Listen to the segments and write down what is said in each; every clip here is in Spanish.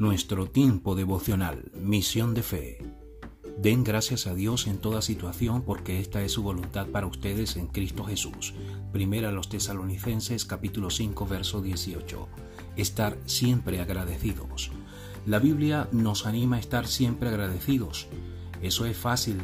nuestro tiempo devocional, misión de fe. Den gracias a Dios en toda situación porque esta es su voluntad para ustedes en Cristo Jesús. Primera a los tesalonicenses capítulo 5 verso 18. Estar siempre agradecidos. La Biblia nos anima a estar siempre agradecidos. Eso es fácil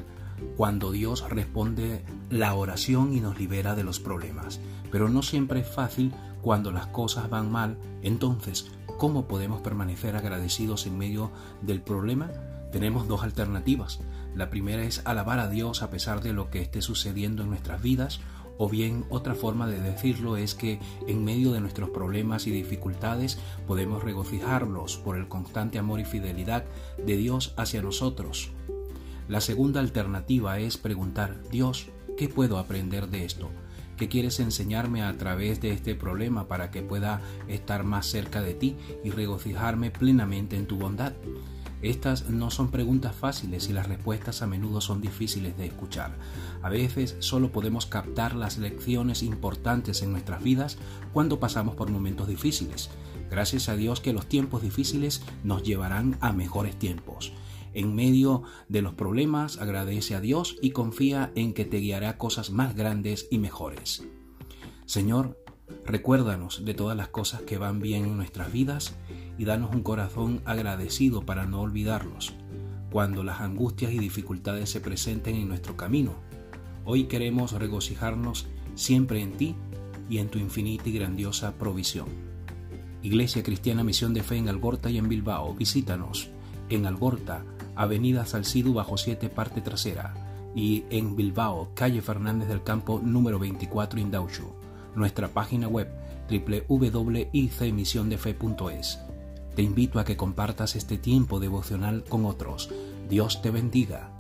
cuando Dios responde la oración y nos libera de los problemas. Pero no siempre es fácil cuando las cosas van mal. Entonces, ¿cómo podemos permanecer agradecidos en medio del problema? Tenemos dos alternativas. La primera es alabar a Dios a pesar de lo que esté sucediendo en nuestras vidas, o bien otra forma de decirlo es que en medio de nuestros problemas y dificultades podemos regocijarnos por el constante amor y fidelidad de Dios hacia nosotros. La segunda alternativa es preguntar, Dios, ¿qué puedo aprender de esto? ¿Qué quieres enseñarme a través de este problema para que pueda estar más cerca de ti y regocijarme plenamente en tu bondad? Estas no son preguntas fáciles y las respuestas a menudo son difíciles de escuchar. A veces solo podemos captar las lecciones importantes en nuestras vidas cuando pasamos por momentos difíciles. Gracias a Dios que los tiempos difíciles nos llevarán a mejores tiempos. En medio de los problemas, agradece a Dios y confía en que te guiará cosas más grandes y mejores. Señor, recuérdanos de todas las cosas que van bien en nuestras vidas y danos un corazón agradecido para no olvidarlos cuando las angustias y dificultades se presenten en nuestro camino. Hoy queremos regocijarnos siempre en ti y en tu infinita y grandiosa provisión. Iglesia Cristiana Misión de Fe en Algorta y en Bilbao. Visítanos en Algorta Avenida Salcido bajo 7 parte trasera y en Bilbao, calle Fernández del Campo número 24 Indauchu. Nuestra página web www.icmisiondefe.es. Te invito a que compartas este tiempo devocional con otros. Dios te bendiga.